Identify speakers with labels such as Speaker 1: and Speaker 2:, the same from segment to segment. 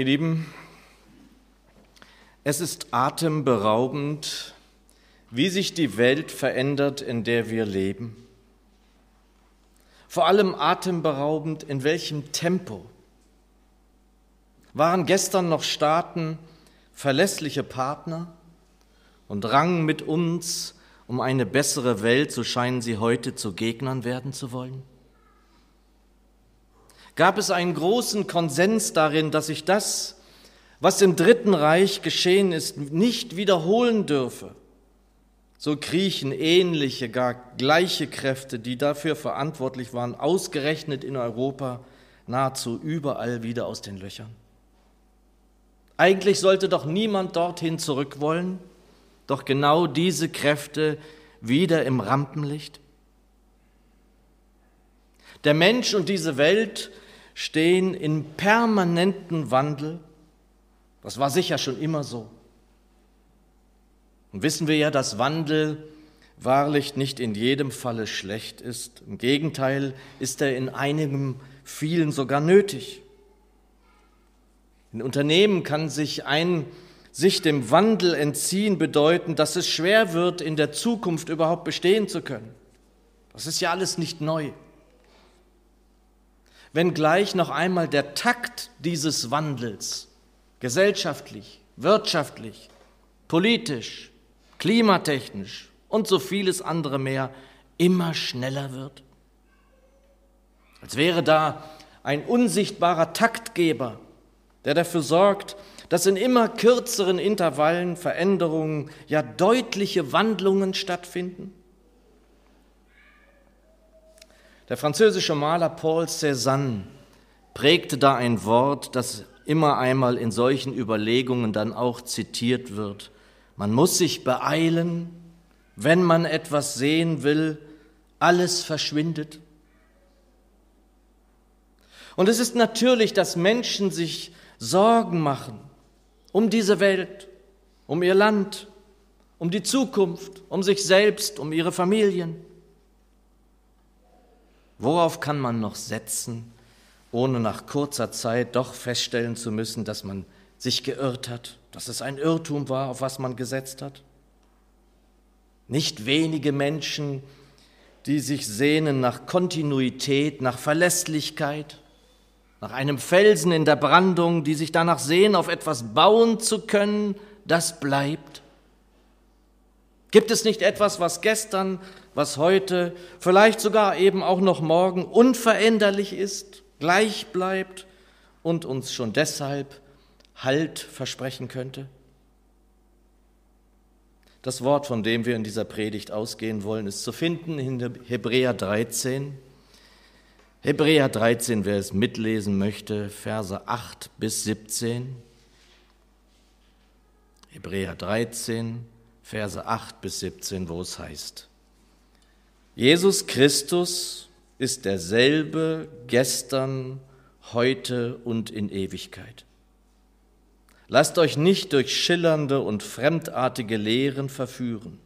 Speaker 1: Ihr Lieben, es ist atemberaubend, wie sich die Welt verändert, in der wir leben. Vor allem atemberaubend, in welchem Tempo. Waren gestern noch Staaten verlässliche Partner und rangen mit uns um eine bessere Welt, so scheinen sie heute zu Gegnern werden zu wollen? Gab es einen großen Konsens darin, dass sich das, was im Dritten Reich geschehen ist, nicht wiederholen dürfe? So kriechen ähnliche, gar gleiche Kräfte, die dafür verantwortlich waren, ausgerechnet in Europa, nahezu überall wieder aus den Löchern. Eigentlich sollte doch niemand dorthin zurück wollen, doch genau diese Kräfte wieder im Rampenlicht? Der Mensch und diese Welt stehen in permanenten Wandel. Das war sicher schon immer so. Und wissen wir ja, dass Wandel wahrlich nicht in jedem Falle schlecht ist. Im Gegenteil ist er in einigem, vielen sogar nötig. In Unternehmen kann sich ein sich dem Wandel entziehen bedeuten, dass es schwer wird, in der Zukunft überhaupt bestehen zu können. Das ist ja alles nicht neu. Wenngleich noch einmal der Takt dieses Wandels gesellschaftlich, wirtschaftlich, politisch, klimatechnisch und so vieles andere mehr immer schneller wird. Als wäre da ein unsichtbarer Taktgeber, der dafür sorgt, dass in immer kürzeren Intervallen Veränderungen, ja deutliche Wandlungen stattfinden? Der französische Maler Paul Cézanne prägte da ein Wort, das immer einmal in solchen Überlegungen dann auch zitiert wird. Man muss sich beeilen, wenn man etwas sehen will, alles verschwindet. Und es ist natürlich, dass Menschen sich Sorgen machen um diese Welt, um ihr Land, um die Zukunft, um sich selbst, um ihre Familien. Worauf kann man noch setzen, ohne nach kurzer Zeit doch feststellen zu müssen, dass man sich geirrt hat, dass es ein Irrtum war, auf was man gesetzt hat? Nicht wenige Menschen, die sich sehnen nach Kontinuität, nach Verlässlichkeit, nach einem Felsen in der Brandung, die sich danach sehen, auf etwas bauen zu können, das bleibt? Gibt es nicht etwas, was gestern, was heute, vielleicht sogar eben auch noch morgen unveränderlich ist, gleich bleibt und uns schon deshalb Halt versprechen könnte? Das Wort, von dem wir in dieser Predigt ausgehen wollen, ist zu finden in Hebräer 13, Hebräer 13, wer es mitlesen möchte, Verse 8 bis 17. Hebräer 13, Verse 8 bis 17, wo es heißt, Jesus Christus ist derselbe gestern, heute und in Ewigkeit. Lasst euch nicht durch schillernde und fremdartige Lehren verführen,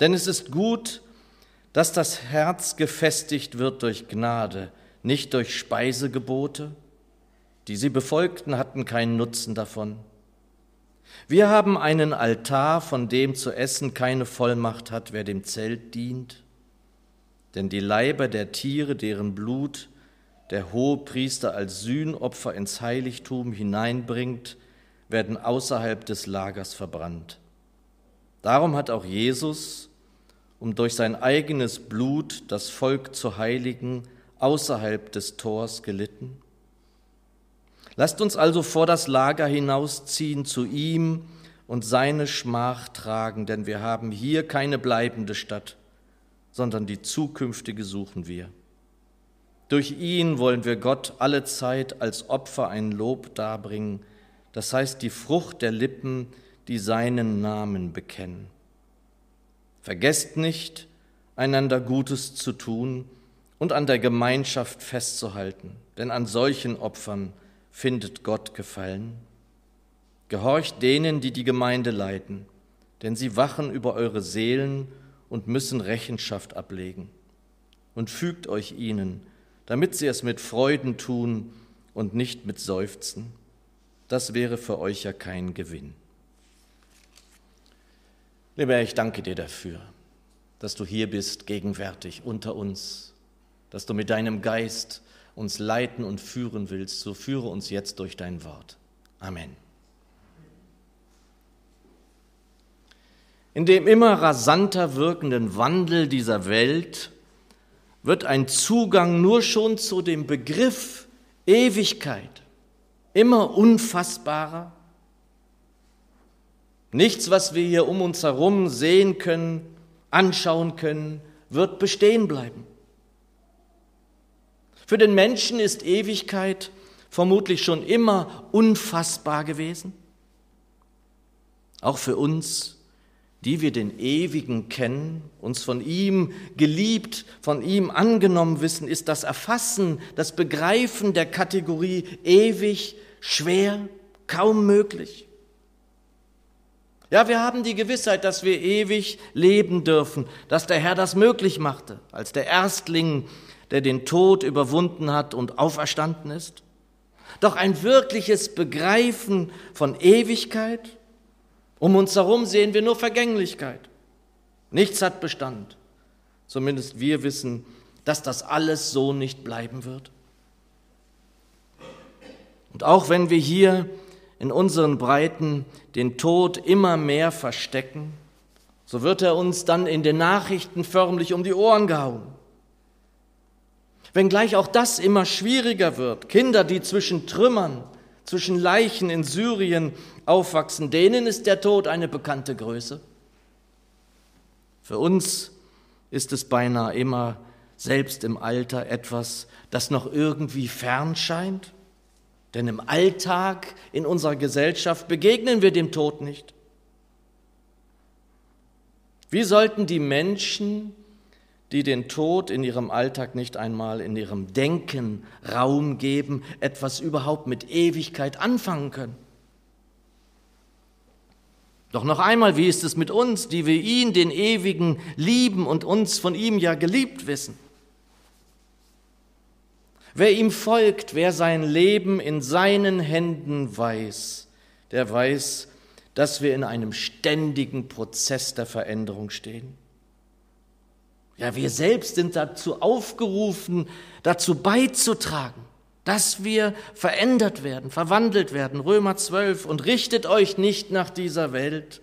Speaker 1: denn es ist gut, dass das Herz gefestigt wird durch Gnade, nicht durch Speisegebote. Die sie befolgten, hatten keinen Nutzen davon. Wir haben einen Altar, von dem zu essen keine Vollmacht hat, wer dem Zelt dient. Denn die Leiber der Tiere, deren Blut der hohe Priester als Sühnopfer ins Heiligtum hineinbringt, werden außerhalb des Lagers verbrannt. Darum hat auch Jesus, um durch sein eigenes Blut das Volk zu heiligen, außerhalb des Tors gelitten? Lasst uns also vor das Lager hinausziehen zu ihm und seine Schmach tragen, denn wir haben hier keine bleibende Stadt, sondern die zukünftige suchen wir. Durch ihn wollen wir Gott alle Zeit als Opfer ein Lob darbringen, das heißt die Frucht der Lippen, die seinen Namen bekennen. Vergesst nicht, einander Gutes zu tun und an der Gemeinschaft festzuhalten, denn an solchen Opfern findet Gott Gefallen. Gehorcht denen, die die Gemeinde leiten, denn sie wachen über eure Seelen und müssen Rechenschaft ablegen. Und fügt euch ihnen, damit sie es mit Freuden tun und nicht mit Seufzen. das wäre für euch ja kein Gewinn. Lieber Herr, ich danke dir dafür, dass du hier bist, gegenwärtig unter uns, dass du mit deinem Geist uns leiten und führen willst. So führe uns jetzt durch dein Wort. Amen. In dem immer rasanter wirkenden Wandel dieser Welt wird ein Zugang nur schon zu dem Begriff Ewigkeit immer unfassbarer. Nichts, was wir hier um uns herum sehen können, anschauen können, wird bestehen bleiben. Für den Menschen ist Ewigkeit vermutlich schon immer unfassbar gewesen. Auch für uns die wir den Ewigen kennen, uns von ihm geliebt, von ihm angenommen wissen, ist das Erfassen, das Begreifen der Kategorie ewig schwer, kaum möglich. Ja, wir haben die Gewissheit, dass wir ewig leben dürfen, dass der Herr das möglich machte, als der Erstling, der den Tod überwunden hat und auferstanden ist. Doch ein wirkliches Begreifen von Ewigkeit, um uns herum sehen wir nur Vergänglichkeit. Nichts hat Bestand. Zumindest wir wissen, dass das alles so nicht bleiben wird. Und auch wenn wir hier in unseren Breiten den Tod immer mehr verstecken, so wird er uns dann in den Nachrichten förmlich um die Ohren gehauen. Wenngleich auch das immer schwieriger wird, Kinder, die zwischen Trümmern, zwischen Leichen in Syrien aufwachsen, denen ist der Tod eine bekannte Größe. Für uns ist es beinahe immer selbst im Alter etwas, das noch irgendwie fern scheint. Denn im Alltag in unserer Gesellschaft begegnen wir dem Tod nicht. Wie sollten die Menschen, die den Tod in ihrem Alltag nicht einmal in ihrem Denken Raum geben, etwas überhaupt mit Ewigkeit anfangen können? Doch noch einmal, wie ist es mit uns, die wir ihn, den Ewigen, lieben und uns von ihm ja geliebt wissen? Wer ihm folgt, wer sein Leben in seinen Händen weiß, der weiß, dass wir in einem ständigen Prozess der Veränderung stehen. Ja, wir selbst sind dazu aufgerufen, dazu beizutragen dass wir verändert werden, verwandelt werden. Römer 12. Und richtet euch nicht nach dieser Welt,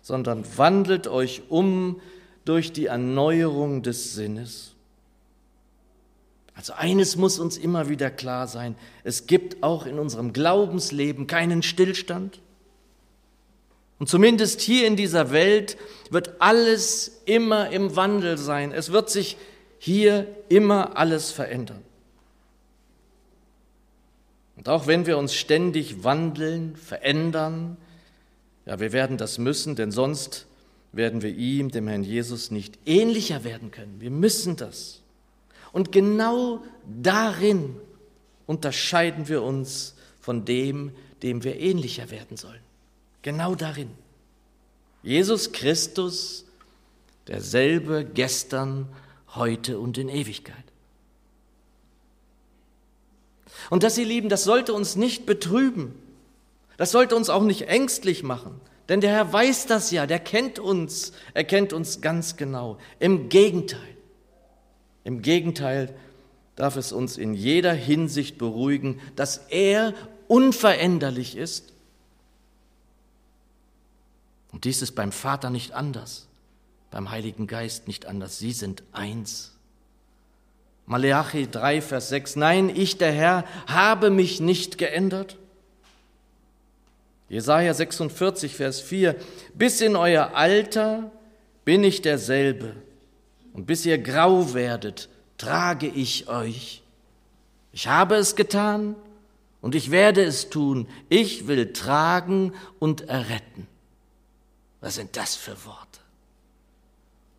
Speaker 1: sondern wandelt euch um durch die Erneuerung des Sinnes. Also eines muss uns immer wieder klar sein, es gibt auch in unserem Glaubensleben keinen Stillstand. Und zumindest hier in dieser Welt wird alles immer im Wandel sein. Es wird sich hier immer alles verändern. Und auch wenn wir uns ständig wandeln, verändern, ja, wir werden das müssen, denn sonst werden wir ihm, dem Herrn Jesus, nicht ähnlicher werden können. Wir müssen das. Und genau darin unterscheiden wir uns von dem, dem wir ähnlicher werden sollen. Genau darin. Jesus Christus, derselbe gestern, heute und in Ewigkeit. Und das, ihr Lieben, das sollte uns nicht betrüben. Das sollte uns auch nicht ängstlich machen. Denn der Herr weiß das ja, der kennt uns, er kennt uns ganz genau. Im Gegenteil, im Gegenteil darf es uns in jeder Hinsicht beruhigen, dass er unveränderlich ist. Und dies ist beim Vater nicht anders, beim Heiligen Geist nicht anders. Sie sind eins. Maleachi 3, Vers 6, nein, ich, der Herr, habe mich nicht geändert. Jesaja 46, Vers 4, bis in euer Alter bin ich derselbe und bis ihr grau werdet, trage ich euch. Ich habe es getan und ich werde es tun. Ich will tragen und erretten. Was sind das für Worte?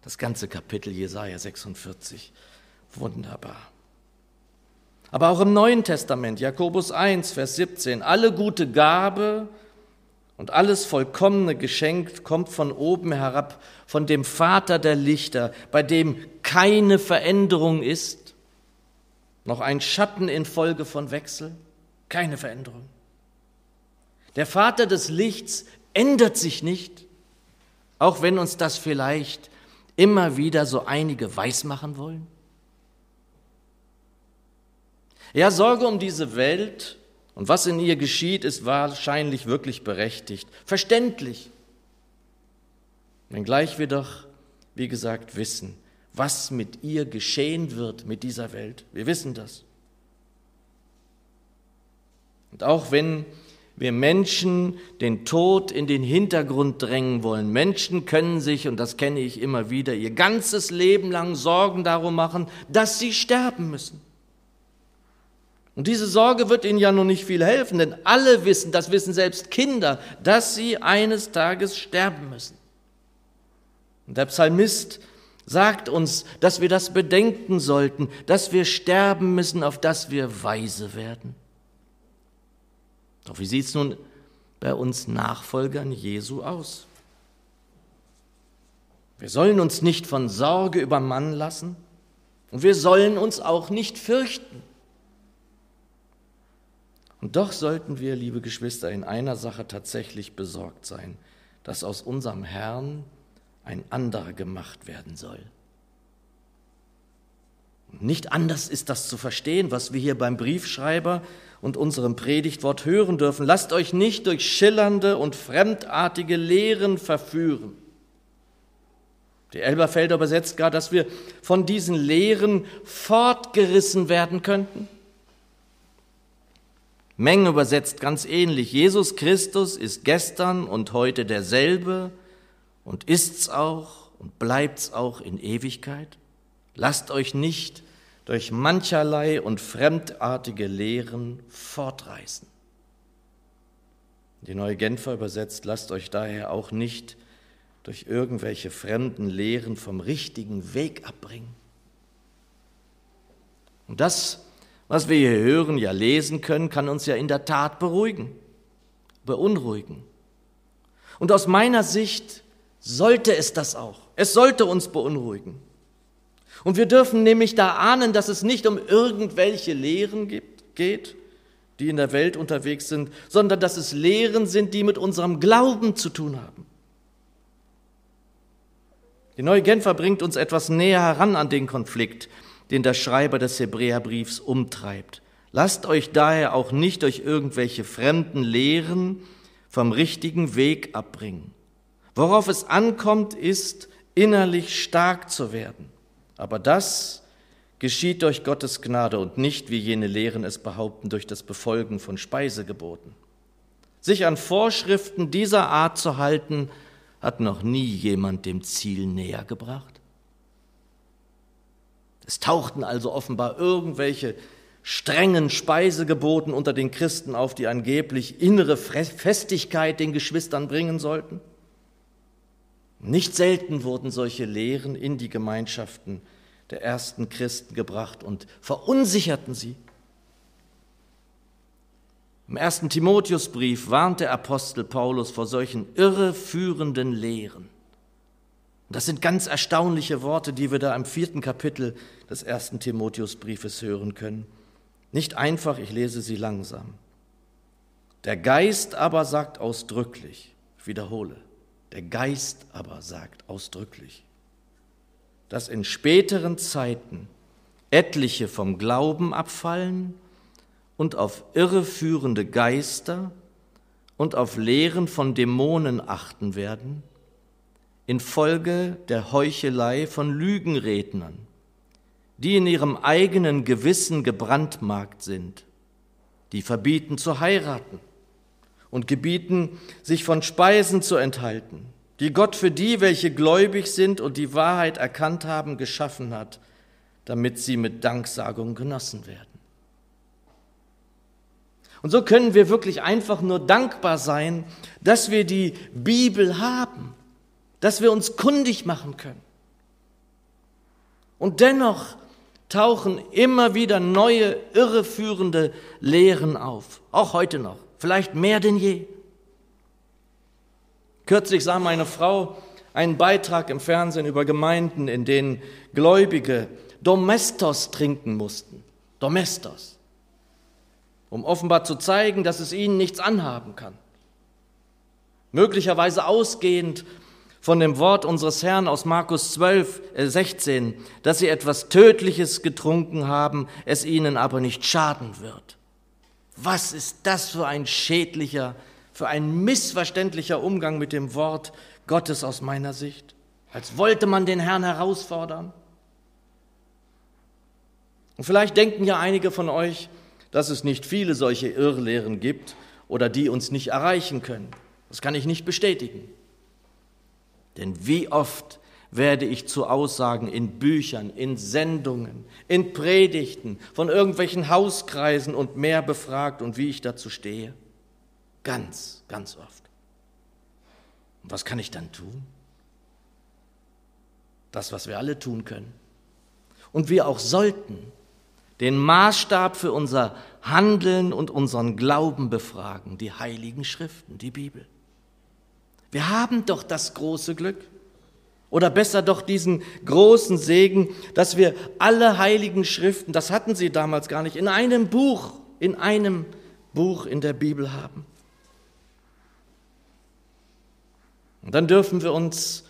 Speaker 1: Das ganze Kapitel Jesaja 46 wunderbar. Aber auch im Neuen Testament, Jakobus 1, Vers 17, alle gute Gabe und alles vollkommene Geschenk kommt von oben herab, von dem Vater der Lichter, bei dem keine Veränderung ist, noch ein Schatten infolge von Wechsel, keine Veränderung. Der Vater des Lichts ändert sich nicht, auch wenn uns das vielleicht immer wieder so einige weismachen wollen. Ja, Sorge um diese Welt und was in ihr geschieht, ist wahrscheinlich wirklich berechtigt, verständlich. Wenngleich wir doch, wie gesagt, wissen, was mit ihr geschehen wird, mit dieser Welt. Wir wissen das. Und auch wenn wir Menschen den Tod in den Hintergrund drängen wollen, Menschen können sich, und das kenne ich immer wieder, ihr ganzes Leben lang Sorgen darum machen, dass sie sterben müssen. Und diese Sorge wird ihnen ja noch nicht viel helfen, denn alle wissen, das wissen selbst Kinder, dass sie eines Tages sterben müssen. Und der Psalmist sagt uns, dass wir das bedenken sollten, dass wir sterben müssen, auf dass wir weise werden. Doch wie sieht es nun bei uns Nachfolgern Jesu aus? Wir sollen uns nicht von Sorge übermannen lassen und wir sollen uns auch nicht fürchten. Und doch sollten wir, liebe Geschwister, in einer Sache tatsächlich besorgt sein, dass aus unserem Herrn ein anderer gemacht werden soll. Nicht anders ist das zu verstehen, was wir hier beim Briefschreiber und unserem Predigtwort hören dürfen. Lasst euch nicht durch schillernde und fremdartige Lehren verführen. Die Elberfelder übersetzt gar, dass wir von diesen Lehren fortgerissen werden könnten. Menge übersetzt ganz ähnlich. Jesus Christus ist gestern und heute derselbe und ist's auch und bleibt's auch in Ewigkeit. Lasst euch nicht durch mancherlei und fremdartige Lehren fortreißen. Die neue Genfer übersetzt, lasst euch daher auch nicht durch irgendwelche fremden Lehren vom richtigen Weg abbringen. Und das was wir hier hören, ja lesen können, kann uns ja in der Tat beruhigen, beunruhigen. Und aus meiner Sicht sollte es das auch. Es sollte uns beunruhigen. Und wir dürfen nämlich da ahnen, dass es nicht um irgendwelche Lehren geht, die in der Welt unterwegs sind, sondern dass es Lehren sind, die mit unserem Glauben zu tun haben. Die neue Genfer bringt uns etwas näher heran an den Konflikt, den der Schreiber des Hebräerbriefs umtreibt. Lasst euch daher auch nicht durch irgendwelche fremden Lehren vom richtigen Weg abbringen. Worauf es ankommt, ist, innerlich stark zu werden. Aber das geschieht durch Gottes Gnade und nicht, wie jene Lehren es behaupten, durch das Befolgen von Speisegeboten. Sich an Vorschriften dieser Art zu halten, hat noch nie jemand dem Ziel näher gebracht. Es tauchten also offenbar irgendwelche strengen Speisegeboten unter den Christen auf, die angeblich innere Festigkeit den Geschwistern bringen sollten. Nicht selten wurden solche Lehren in die Gemeinschaften der ersten Christen gebracht und verunsicherten sie. Im ersten Timotheusbrief warnt der Apostel Paulus vor solchen irreführenden Lehren. Das sind ganz erstaunliche Worte, die wir da im vierten Kapitel des ersten Timotheusbriefes hören können. Nicht einfach, ich lese sie langsam. Der Geist aber sagt ausdrücklich, ich wiederhole, der Geist aber sagt ausdrücklich, dass in späteren Zeiten etliche vom Glauben abfallen und auf irreführende Geister und auf Lehren von Dämonen achten werden, infolge der Heuchelei von Lügenrednern, die in ihrem eigenen Gewissen gebrandmarkt sind, die verbieten zu heiraten und gebieten, sich von Speisen zu enthalten, die Gott für die, welche gläubig sind und die Wahrheit erkannt haben, geschaffen hat, damit sie mit Danksagung genossen werden. Und so können wir wirklich einfach nur dankbar sein, dass wir die Bibel haben dass wir uns kundig machen können. Und dennoch tauchen immer wieder neue, irreführende Lehren auf, auch heute noch, vielleicht mehr denn je. Kürzlich sah meine Frau einen Beitrag im Fernsehen über Gemeinden, in denen Gläubige Domestos trinken mussten. Domestos. Um offenbar zu zeigen, dass es ihnen nichts anhaben kann. Möglicherweise ausgehend von dem Wort unseres Herrn aus Markus 12, äh 16, dass sie etwas Tödliches getrunken haben, es ihnen aber nicht schaden wird. Was ist das für ein schädlicher, für ein missverständlicher Umgang mit dem Wort Gottes aus meiner Sicht? Als wollte man den Herrn herausfordern. Und vielleicht denken ja einige von euch, dass es nicht viele solche Irrlehren gibt oder die uns nicht erreichen können. Das kann ich nicht bestätigen. Denn wie oft werde ich zu Aussagen in Büchern, in Sendungen, in Predigten von irgendwelchen Hauskreisen und mehr befragt und wie ich dazu stehe? Ganz, ganz oft. Und was kann ich dann tun? Das, was wir alle tun können. Und wir auch sollten den Maßstab für unser Handeln und unseren Glauben befragen, die heiligen Schriften, die Bibel. Wir haben doch das große Glück. Oder besser doch diesen großen Segen, dass wir alle heiligen Schriften, das hatten sie damals gar nicht, in einem Buch, in einem Buch in der Bibel haben. Und dann dürfen wir uns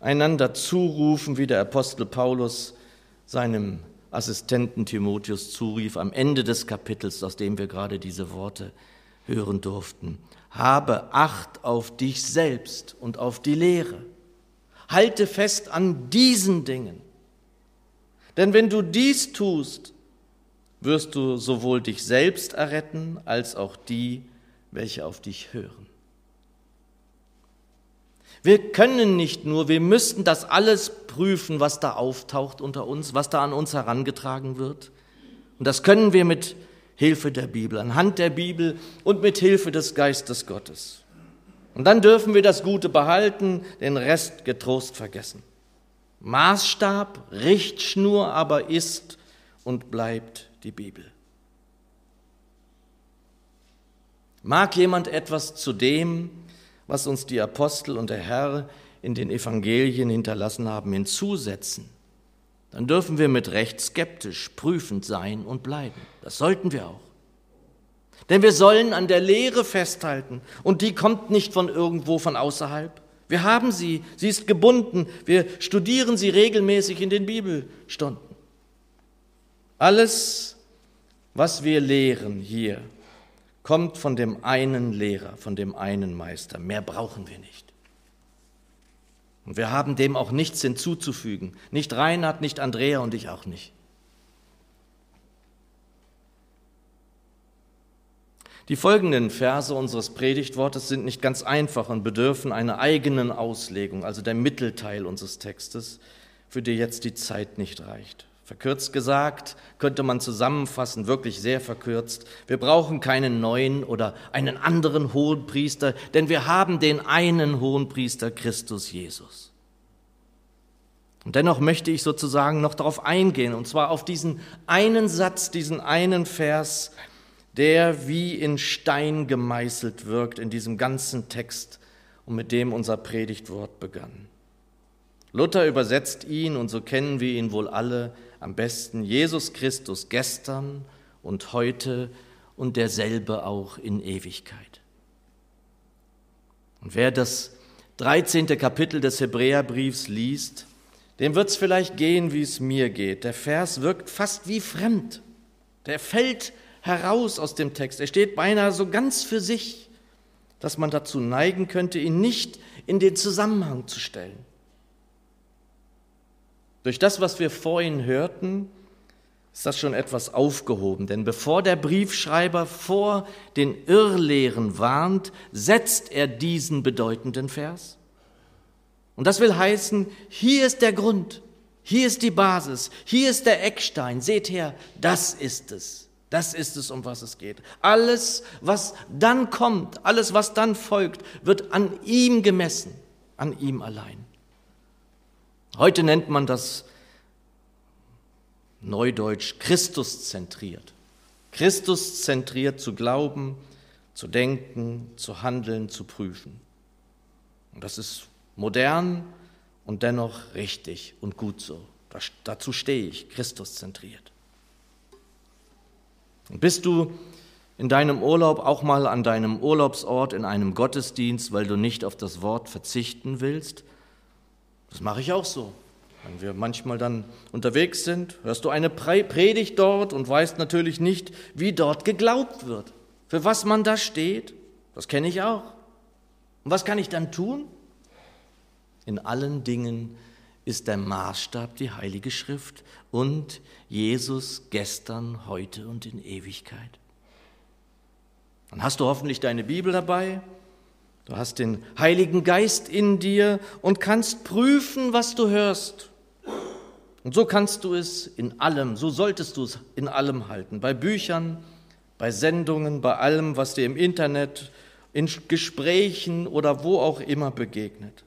Speaker 1: einander zurufen, wie der Apostel Paulus seinem Assistenten Timotheus zurief am Ende des Kapitels, aus dem wir gerade diese Worte hören durften. Habe Acht auf dich selbst und auf die Lehre. Halte fest an diesen Dingen. Denn wenn du dies tust, wirst du sowohl dich selbst erretten als auch die, welche auf dich hören. Wir können nicht nur, wir müssten das alles prüfen, was da auftaucht unter uns, was da an uns herangetragen wird. Und das können wir mit Hilfe der Bibel, anhand der Bibel und mit Hilfe des Geistes Gottes. Und dann dürfen wir das Gute behalten, den Rest getrost vergessen. Maßstab, Richtschnur aber ist und bleibt die Bibel. Mag jemand etwas zu dem, was uns die Apostel und der Herr in den Evangelien hinterlassen haben, hinzusetzen, dann dürfen wir mit Recht skeptisch, prüfend sein und bleiben. Das sollten wir auch. Denn wir sollen an der Lehre festhalten und die kommt nicht von irgendwo von außerhalb. Wir haben sie, sie ist gebunden, wir studieren sie regelmäßig in den Bibelstunden. Alles, was wir lehren hier, kommt von dem einen Lehrer, von dem einen Meister. Mehr brauchen wir nicht. Und wir haben dem auch nichts hinzuzufügen. Nicht Reinhard, nicht Andrea und ich auch nicht. Die folgenden Verse unseres Predigtwortes sind nicht ganz einfach und bedürfen einer eigenen Auslegung, also der Mittelteil unseres Textes, für die jetzt die Zeit nicht reicht. Verkürzt gesagt könnte man zusammenfassen, wirklich sehr verkürzt, wir brauchen keinen neuen oder einen anderen Hohenpriester, denn wir haben den einen Hohenpriester Christus Jesus. Und dennoch möchte ich sozusagen noch darauf eingehen, und zwar auf diesen einen Satz, diesen einen Vers, der wie in Stein gemeißelt wirkt in diesem ganzen Text und mit dem unser Predigtwort begann. Luther übersetzt ihn, und so kennen wir ihn wohl alle, am besten Jesus Christus gestern und heute und derselbe auch in Ewigkeit. Und wer das 13. Kapitel des Hebräerbriefs liest, dem wird es vielleicht gehen, wie es mir geht. Der Vers wirkt fast wie fremd. Der fällt heraus aus dem Text. Er steht beinahe so ganz für sich, dass man dazu neigen könnte, ihn nicht in den Zusammenhang zu stellen. Durch das, was wir vorhin hörten, ist das schon etwas aufgehoben. Denn bevor der Briefschreiber vor den Irrlehren warnt, setzt er diesen bedeutenden Vers. Und das will heißen, hier ist der Grund, hier ist die Basis, hier ist der Eckstein. Seht her, das ist es. Das ist es, um was es geht. Alles, was dann kommt, alles, was dann folgt, wird an ihm gemessen, an ihm allein. Heute nennt man das Neudeutsch Christus zentriert. Christus zentriert zu glauben, zu denken, zu handeln, zu prüfen. Und das ist modern und dennoch richtig und gut so. dazu stehe ich, Christus zentriert. Und bist du in deinem Urlaub auch mal an deinem Urlaubsort in einem Gottesdienst, weil du nicht auf das Wort verzichten willst? Das mache ich auch so. Wenn wir manchmal dann unterwegs sind, hörst du eine Predigt dort und weißt natürlich nicht, wie dort geglaubt wird, für was man da steht. Das kenne ich auch. Und was kann ich dann tun? In allen Dingen ist der Maßstab die Heilige Schrift und Jesus gestern, heute und in Ewigkeit. Dann hast du hoffentlich deine Bibel dabei, du hast den Heiligen Geist in dir und kannst prüfen, was du hörst. Und so kannst du es in allem, so solltest du es in allem halten, bei Büchern, bei Sendungen, bei allem, was dir im Internet, in Gesprächen oder wo auch immer begegnet.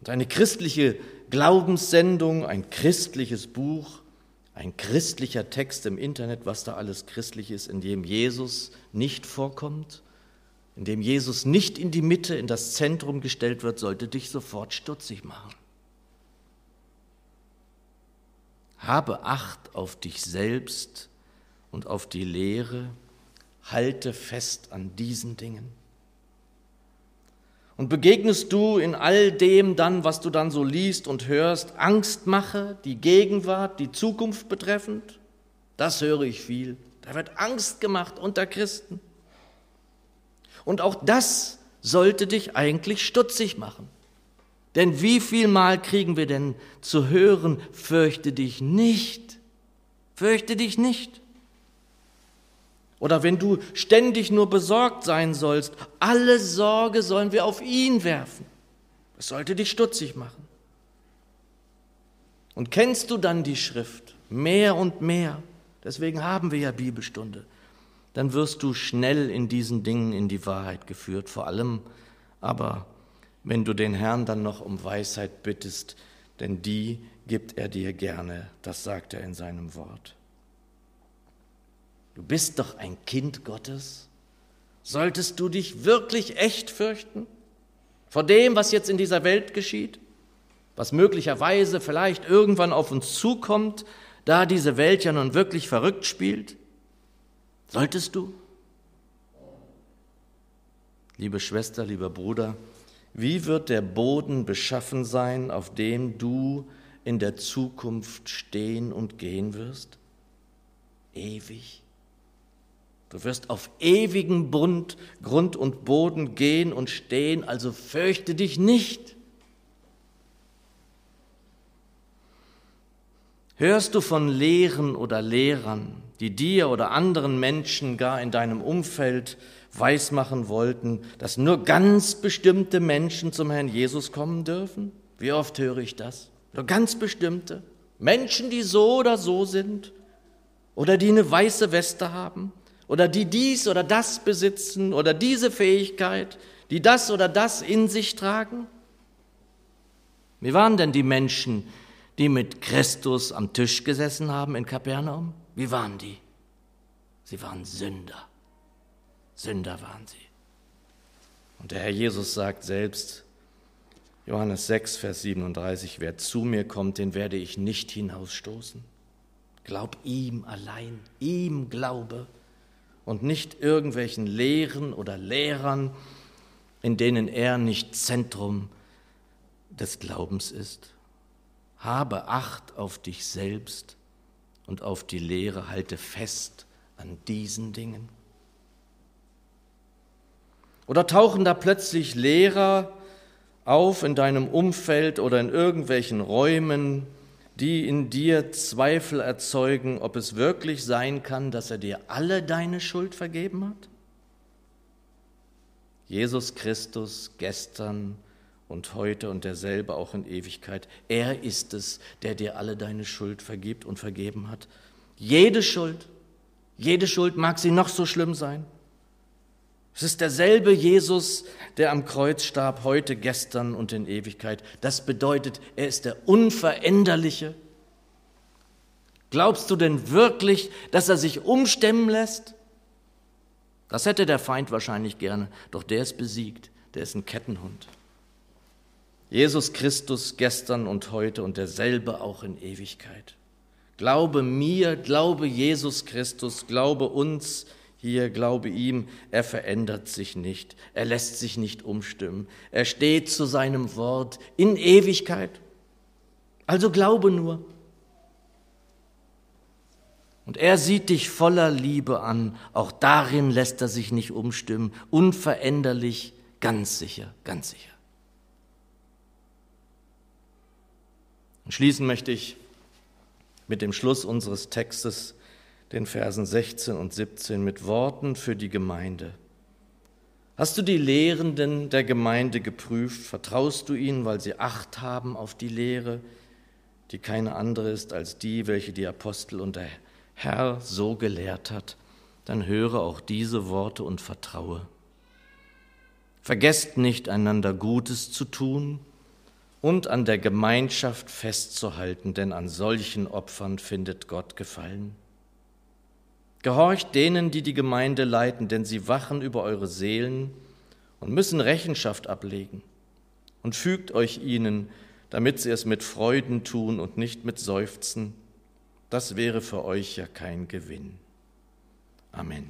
Speaker 1: Und eine christliche Glaubenssendung, ein christliches Buch, ein christlicher Text im Internet, was da alles christlich ist, in dem Jesus nicht vorkommt, in dem Jesus nicht in die Mitte, in das Zentrum gestellt wird, sollte dich sofort stutzig machen. Habe Acht auf dich selbst und auf die Lehre, halte fest an diesen Dingen. Und begegnest du in all dem dann, was du dann so liest und hörst, Angstmache, die Gegenwart, die Zukunft betreffend? Das höre ich viel. Da wird Angst gemacht unter Christen. Und auch das sollte dich eigentlich stutzig machen. Denn wie viel Mal kriegen wir denn zu hören, fürchte dich nicht, fürchte dich nicht. Oder wenn du ständig nur besorgt sein sollst, alle Sorge sollen wir auf ihn werfen. Das sollte dich stutzig machen. Und kennst du dann die Schrift mehr und mehr, deswegen haben wir ja Bibelstunde, dann wirst du schnell in diesen Dingen in die Wahrheit geführt, vor allem aber, wenn du den Herrn dann noch um Weisheit bittest, denn die gibt er dir gerne, das sagt er in seinem Wort. Du bist doch ein Kind Gottes. Solltest du dich wirklich echt fürchten vor dem, was jetzt in dieser Welt geschieht, was möglicherweise vielleicht irgendwann auf uns zukommt, da diese Welt ja nun wirklich verrückt spielt? Solltest du? Liebe Schwester, lieber Bruder, wie wird der Boden beschaffen sein, auf dem du in der Zukunft stehen und gehen wirst? Ewig Du wirst auf ewigen Bund, Grund und Boden gehen und stehen, also fürchte dich nicht. Hörst du von Lehren oder Lehrern, die dir oder anderen Menschen gar in deinem Umfeld weismachen wollten, dass nur ganz bestimmte Menschen zum Herrn Jesus kommen dürfen? Wie oft höre ich das? Nur ganz bestimmte Menschen, die so oder so sind oder die eine weiße Weste haben oder die dies oder das besitzen oder diese Fähigkeit, die das oder das in sich tragen? Wie waren denn die Menschen, die mit Christus am Tisch gesessen haben in Kapernaum? Wie waren die? Sie waren Sünder. Sünder waren sie. Und der Herr Jesus sagt selbst, Johannes 6, Vers 37, wer zu mir kommt, den werde ich nicht hinausstoßen. Glaub ihm allein, ihm glaube und nicht irgendwelchen Lehren oder Lehrern, in denen er nicht Zentrum des Glaubens ist. Habe Acht auf dich selbst und auf die Lehre, halte fest an diesen Dingen. Oder tauchen da plötzlich Lehrer auf in deinem Umfeld oder in irgendwelchen Räumen, die in dir Zweifel erzeugen, ob es wirklich sein kann, dass er dir alle deine Schuld vergeben hat? Jesus Christus gestern und heute und derselbe auch in Ewigkeit. Er ist es, der dir alle deine Schuld vergibt und vergeben hat. Jede Schuld, jede Schuld mag sie noch so schlimm sein. Es ist derselbe Jesus, der am Kreuz starb, heute, gestern und in Ewigkeit. Das bedeutet, er ist der Unveränderliche. Glaubst du denn wirklich, dass er sich umstemmen lässt? Das hätte der Feind wahrscheinlich gerne, doch der ist besiegt, der ist ein Kettenhund. Jesus Christus gestern und heute und derselbe auch in Ewigkeit. Glaube mir, glaube Jesus Christus, glaube uns hier, glaube ihm. Er verändert sich nicht, er lässt sich nicht umstimmen. Er steht zu seinem Wort in Ewigkeit. Also glaube nur. Und er sieht dich voller Liebe an, auch darin lässt er sich nicht umstimmen, unveränderlich, ganz sicher, ganz sicher. Und schließen möchte ich mit dem Schluss unseres Textes, den Versen 16 und 17, mit Worten für die Gemeinde. Hast du die Lehrenden der Gemeinde geprüft? Vertraust du ihnen, weil sie Acht haben auf die Lehre, die keine andere ist als die, welche die Apostel und der Herr so gelehrt hat? Dann höre auch diese Worte und vertraue. Vergesst nicht, einander Gutes zu tun und an der Gemeinschaft festzuhalten, denn an solchen Opfern findet Gott Gefallen. Gehorcht denen, die die Gemeinde leiten, denn sie wachen über eure Seelen und müssen Rechenschaft ablegen. Und fügt euch ihnen, damit sie es mit Freuden tun und nicht mit Seufzen. Das wäre für euch ja kein Gewinn. Amen.